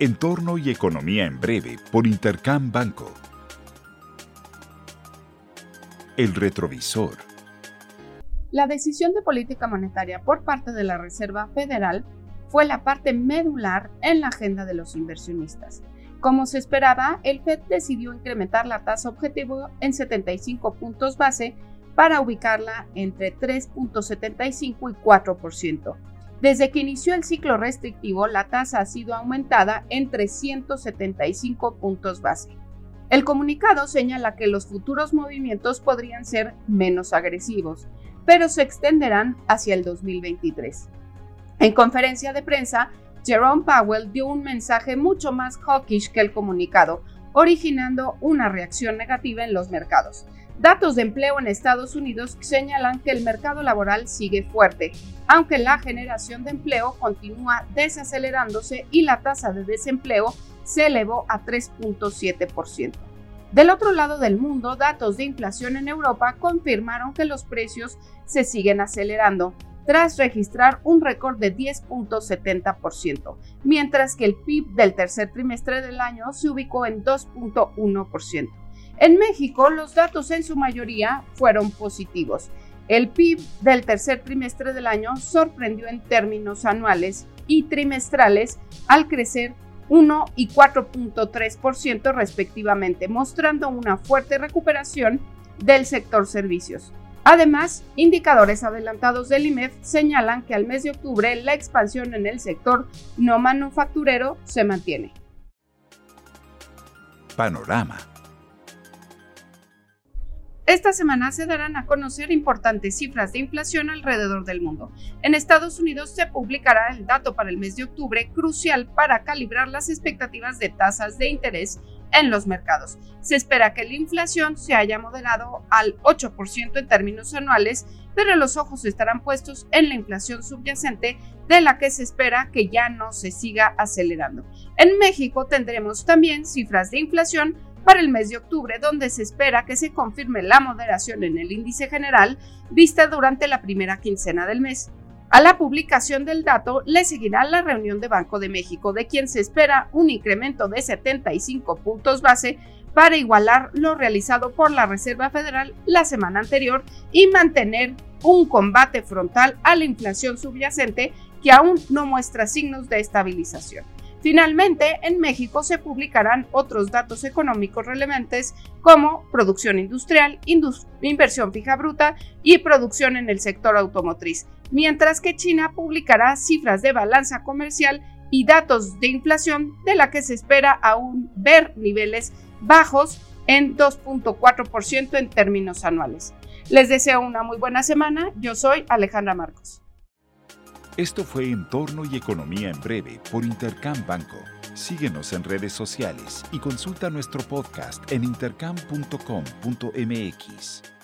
Entorno y Economía en Breve por Intercam Banco. El retrovisor. La decisión de política monetaria por parte de la Reserva Federal fue la parte medular en la agenda de los inversionistas. Como se esperaba, el Fed decidió incrementar la tasa objetivo en 75 puntos base para ubicarla entre 3.75 y 4%. Desde que inició el ciclo restrictivo, la tasa ha sido aumentada en 375 puntos base. El comunicado señala que los futuros movimientos podrían ser menos agresivos, pero se extenderán hacia el 2023. En conferencia de prensa, Jerome Powell dio un mensaje mucho más hawkish que el comunicado, originando una reacción negativa en los mercados. Datos de empleo en Estados Unidos señalan que el mercado laboral sigue fuerte, aunque la generación de empleo continúa desacelerándose y la tasa de desempleo se elevó a 3.7%. Del otro lado del mundo, datos de inflación en Europa confirmaron que los precios se siguen acelerando, tras registrar un récord de 10.70%, mientras que el PIB del tercer trimestre del año se ubicó en 2.1%. En México, los datos en su mayoría fueron positivos. El PIB del tercer trimestre del año sorprendió en términos anuales y trimestrales al crecer 1 y 4.3% respectivamente, mostrando una fuerte recuperación del sector servicios. Además, indicadores adelantados del IMEF señalan que al mes de octubre la expansión en el sector no manufacturero se mantiene. Panorama esta semana se darán a conocer importantes cifras de inflación alrededor del mundo. En Estados Unidos se publicará el dato para el mes de octubre, crucial para calibrar las expectativas de tasas de interés en los mercados. Se espera que la inflación se haya moderado al 8% en términos anuales, pero los ojos estarán puestos en la inflación subyacente de la que se espera que ya no se siga acelerando. En México tendremos también cifras de inflación para el mes de octubre, donde se espera que se confirme la moderación en el índice general vista durante la primera quincena del mes. A la publicación del dato le seguirá la reunión de Banco de México, de quien se espera un incremento de 75 puntos base para igualar lo realizado por la Reserva Federal la semana anterior y mantener un combate frontal a la inflación subyacente que aún no muestra signos de estabilización. Finalmente, en México se publicarán otros datos económicos relevantes como producción industrial, inversión fija bruta y producción en el sector automotriz, mientras que China publicará cifras de balanza comercial y datos de inflación de la que se espera aún ver niveles bajos en 2.4% en términos anuales. Les deseo una muy buena semana. Yo soy Alejandra Marcos. Esto fue Entorno y Economía en Breve por Intercam Banco. Síguenos en redes sociales y consulta nuestro podcast en intercam.com.mx.